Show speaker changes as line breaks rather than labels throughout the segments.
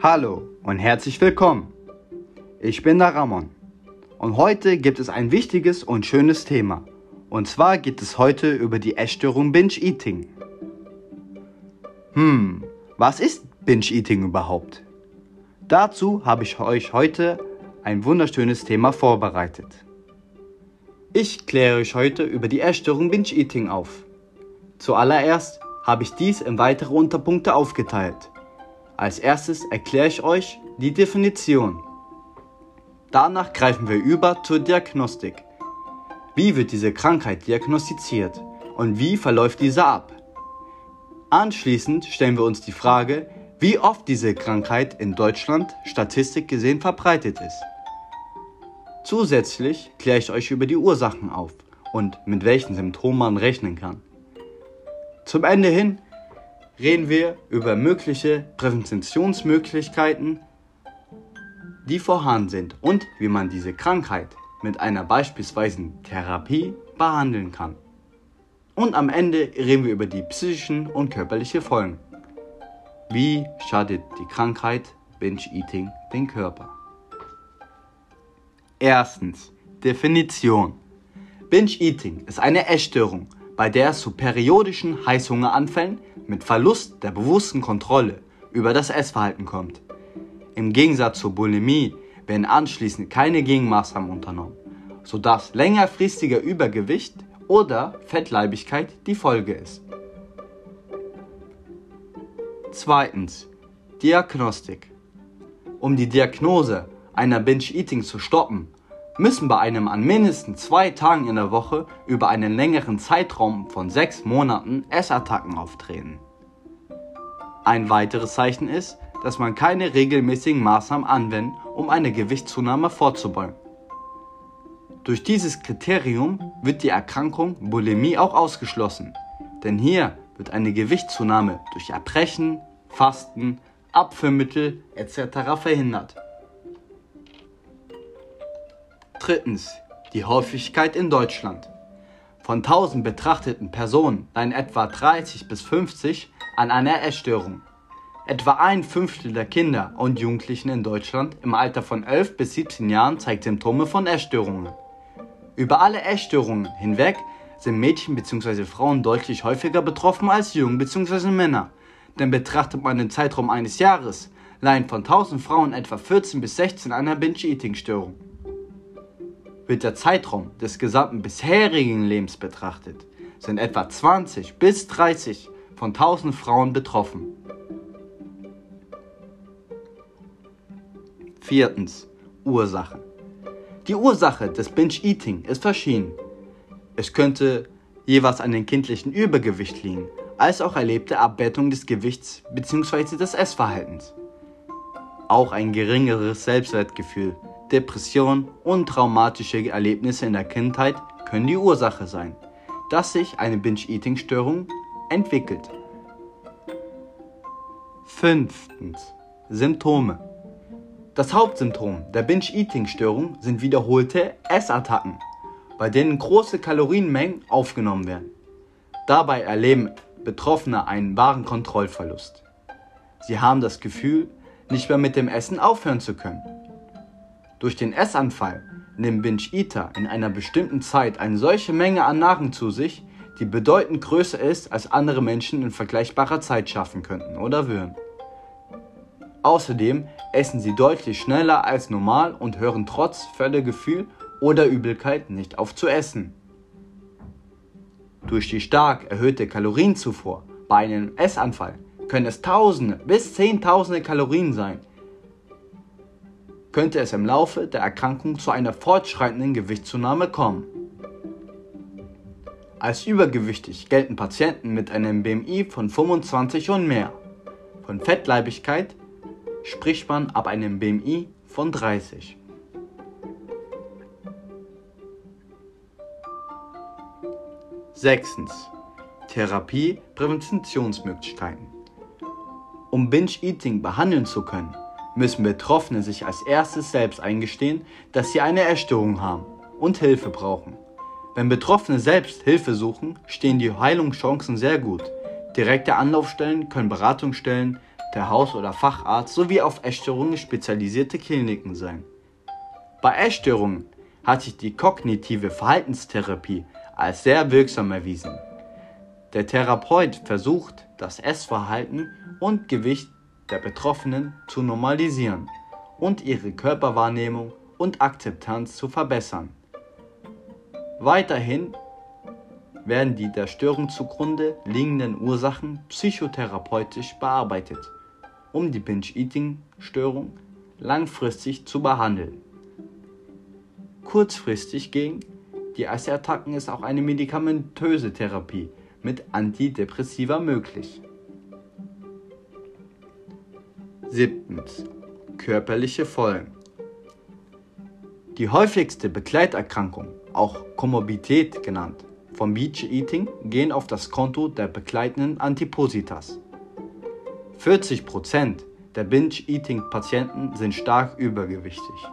Hallo und herzlich willkommen. Ich bin der Ramon und heute gibt es ein wichtiges und schönes Thema. Und zwar geht es heute über die Essstörung Binge Eating. Hm, was ist Binge Eating überhaupt? Dazu habe ich euch heute ein wunderschönes Thema vorbereitet. Ich kläre euch heute über die Essstörung Binge Eating auf. Zuallererst habe ich dies in weitere Unterpunkte aufgeteilt. Als erstes erkläre ich euch die Definition. Danach greifen wir über zur Diagnostik. Wie wird diese Krankheit diagnostiziert und wie verläuft diese ab? Anschließend stellen wir uns die Frage, wie oft diese Krankheit in Deutschland statistik gesehen verbreitet ist. Zusätzlich kläre ich euch über die Ursachen auf und mit welchen Symptomen man rechnen kann. Zum Ende hin reden wir über mögliche Präventationsmöglichkeiten, die vorhanden sind und wie man diese Krankheit mit einer beispielsweise Therapie behandeln kann. Und am Ende reden wir über die psychischen und körperlichen Folgen. Wie schadet die Krankheit Binge Eating den Körper? Erstens Definition. Binge Eating ist eine Essstörung, bei der es zu periodischen Heißhungeranfällen mit Verlust der bewussten Kontrolle über das Essverhalten kommt. Im Gegensatz zur Bulimie werden anschließend keine Gegenmaßnahmen unternommen, sodass längerfristiger Übergewicht oder Fettleibigkeit die Folge ist. Zweitens. Diagnostik. Um die Diagnose einer Binge-Eating zu stoppen, müssen bei einem an mindestens zwei Tagen in der Woche über einen längeren Zeitraum von sechs Monaten Essattacken auftreten. Ein weiteres Zeichen ist, dass man keine regelmäßigen Maßnahmen anwendet, um eine Gewichtszunahme vorzubeugen. Durch dieses Kriterium wird die Erkrankung Bulimie auch ausgeschlossen, denn hier wird eine Gewichtszunahme durch Erbrechen, Fasten, Abführmittel etc. verhindert. Drittens. Die Häufigkeit in Deutschland. Von 1000 betrachteten Personen leiden etwa 30 bis 50 an einer Essstörung. Etwa ein Fünftel der Kinder und Jugendlichen in Deutschland im Alter von 11 bis 17 Jahren zeigt Symptome von Essstörungen. Über alle Essstörungen hinweg sind Mädchen bzw. Frauen deutlich häufiger betroffen als Jungen bzw. Männer. Denn betrachtet man den Zeitraum eines Jahres, leiden von 1000 Frauen etwa 14 bis 16 an einer Binge-Eating-Störung wird der Zeitraum des gesamten bisherigen Lebens betrachtet, sind etwa 20 bis 30 von 1000 Frauen betroffen. Viertens. Ursache. Die Ursache des Binge-Eating ist verschieden. Es könnte jeweils an dem kindlichen Übergewicht liegen, als auch erlebte Abbettung des Gewichts bzw. des Essverhaltens. Auch ein geringeres Selbstwertgefühl Depressionen und traumatische Erlebnisse in der Kindheit können die Ursache sein, dass sich eine Binge-Eating-Störung entwickelt. Fünftens. Symptome. Das Hauptsymptom der Binge-Eating-Störung sind wiederholte Essattacken, bei denen große Kalorienmengen aufgenommen werden. Dabei erleben Betroffene einen wahren Kontrollverlust. Sie haben das Gefühl, nicht mehr mit dem Essen aufhören zu können durch den Essanfall nimmt Binge-Eater in einer bestimmten Zeit eine solche Menge an Nahrung zu sich, die bedeutend größer ist, als andere Menschen in vergleichbarer Zeit schaffen könnten oder würden. Außerdem essen sie deutlich schneller als normal und hören trotz Völlegefühl oder Übelkeit nicht auf zu essen. Durch die stark erhöhte Kalorienzufuhr bei einem Essanfall können es Tausende bis Zehntausende Kalorien sein, könnte es im Laufe der Erkrankung zu einer fortschreitenden Gewichtszunahme kommen. Als übergewichtig gelten Patienten mit einem BMI von 25 und mehr. Von Fettleibigkeit spricht man ab einem BMI von 30. Sechstens. Therapie, Präventationsmöglichkeiten. Um Binge-Eating behandeln zu können, müssen Betroffene sich als erstes selbst eingestehen, dass sie eine Erstörung haben und Hilfe brauchen. Wenn Betroffene selbst Hilfe suchen, stehen die Heilungschancen sehr gut. Direkte Anlaufstellen können Beratungsstellen, der Haus- oder Facharzt sowie auf Essstörungen spezialisierte Kliniken sein. Bei Essstörungen hat sich die kognitive Verhaltenstherapie als sehr wirksam erwiesen. Der Therapeut versucht, das Essverhalten und Gewicht der Betroffenen zu normalisieren und ihre Körperwahrnehmung und Akzeptanz zu verbessern. Weiterhin werden die der Störung zugrunde liegenden Ursachen psychotherapeutisch bearbeitet, um die Binge-Eating-Störung langfristig zu behandeln. Kurzfristig gegen die Essattacken ist auch eine medikamentöse Therapie mit Antidepressiva möglich. Siebtens. Körperliche Folgen. Die häufigste Begleiterkrankung, auch Komorbidität genannt, vom Beach Eating gehen auf das Konto der begleitenden Antipositas. 40% der Binge Eating Patienten sind stark übergewichtig.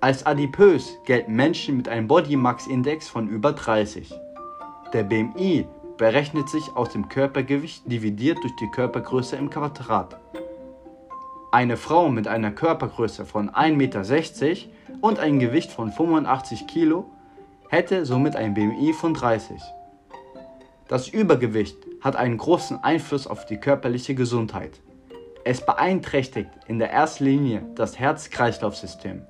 Als adipös gelten Menschen mit einem Body Max Index von über 30. Der BMI berechnet sich aus dem Körpergewicht dividiert durch die Körpergröße im Quadrat. Eine Frau mit einer Körpergröße von 1,60 Meter und einem Gewicht von 85 Kilo hätte somit ein BMI von 30. Das Übergewicht hat einen großen Einfluss auf die körperliche Gesundheit. Es beeinträchtigt in der ersten Linie das Herz-Kreislauf-System.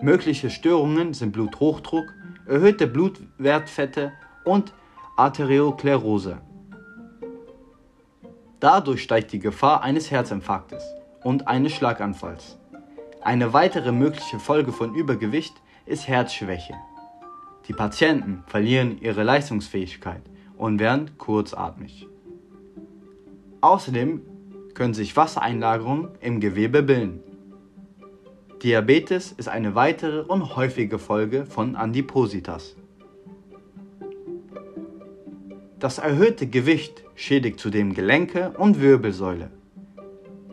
Mögliche Störungen sind Bluthochdruck, erhöhte Blutwertfette und Arteriosklerose. Dadurch steigt die Gefahr eines Herzinfarktes und eines Schlaganfalls. Eine weitere mögliche Folge von Übergewicht ist Herzschwäche. Die Patienten verlieren ihre Leistungsfähigkeit und werden kurzatmig. Außerdem können sich Wassereinlagerungen im Gewebe bilden. Diabetes ist eine weitere und häufige Folge von Adipositas. Das erhöhte Gewicht schädigt zudem Gelenke und Wirbelsäule.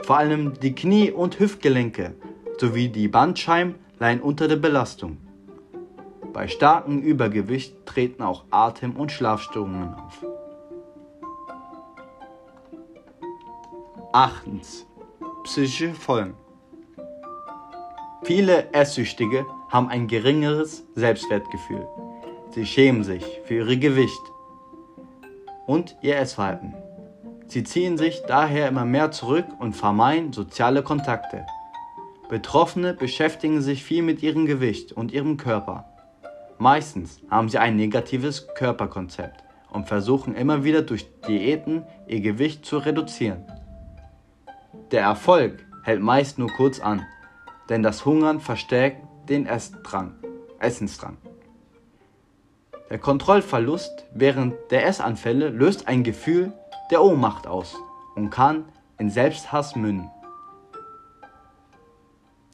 Vor allem die Knie- und Hüftgelenke sowie die Bandscheiben leiden unter der Belastung. Bei starkem Übergewicht treten auch Atem- und Schlafstörungen auf. Achtens. Psychische Folgen. Viele Esssüchtige haben ein geringeres Selbstwertgefühl. Sie schämen sich für ihr Gewicht und ihr Essverhalten. Sie ziehen sich daher immer mehr zurück und vermeiden soziale Kontakte. Betroffene beschäftigen sich viel mit ihrem Gewicht und ihrem Körper. Meistens haben sie ein negatives Körperkonzept und versuchen immer wieder durch Diäten ihr Gewicht zu reduzieren. Der Erfolg hält meist nur kurz an, denn das Hungern verstärkt den Essdrang, Essensdrang. Der Kontrollverlust während der Essanfälle löst ein Gefühl der Ohnmacht aus und kann in Selbsthass münden.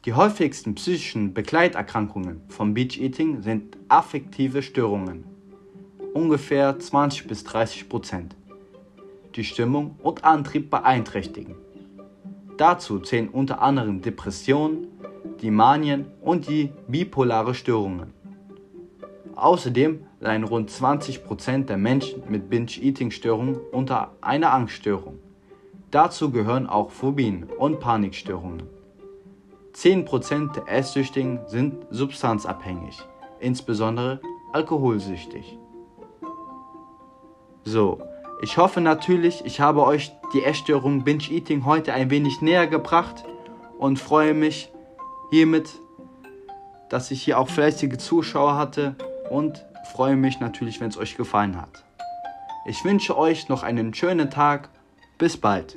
Die häufigsten psychischen Begleiterkrankungen vom Beach Eating sind affektive Störungen, ungefähr 20 bis 30 Prozent, die Stimmung und Antrieb beeinträchtigen. Dazu zählen unter anderem Depressionen, die Manien und die bipolare Störungen. Außerdem leiden rund 20% der Menschen mit Binge-Eating-Störungen unter einer Angststörung. Dazu gehören auch Phobien und Panikstörungen. 10% der Esssüchtigen sind substanzabhängig, insbesondere alkoholsüchtig. So, ich hoffe natürlich, ich habe euch die Essstörung Binge Eating heute ein wenig näher gebracht und freue mich hiermit, dass ich hier auch fleißige Zuschauer hatte und freue mich natürlich, wenn es euch gefallen hat. Ich wünsche euch noch einen schönen Tag. Bis bald.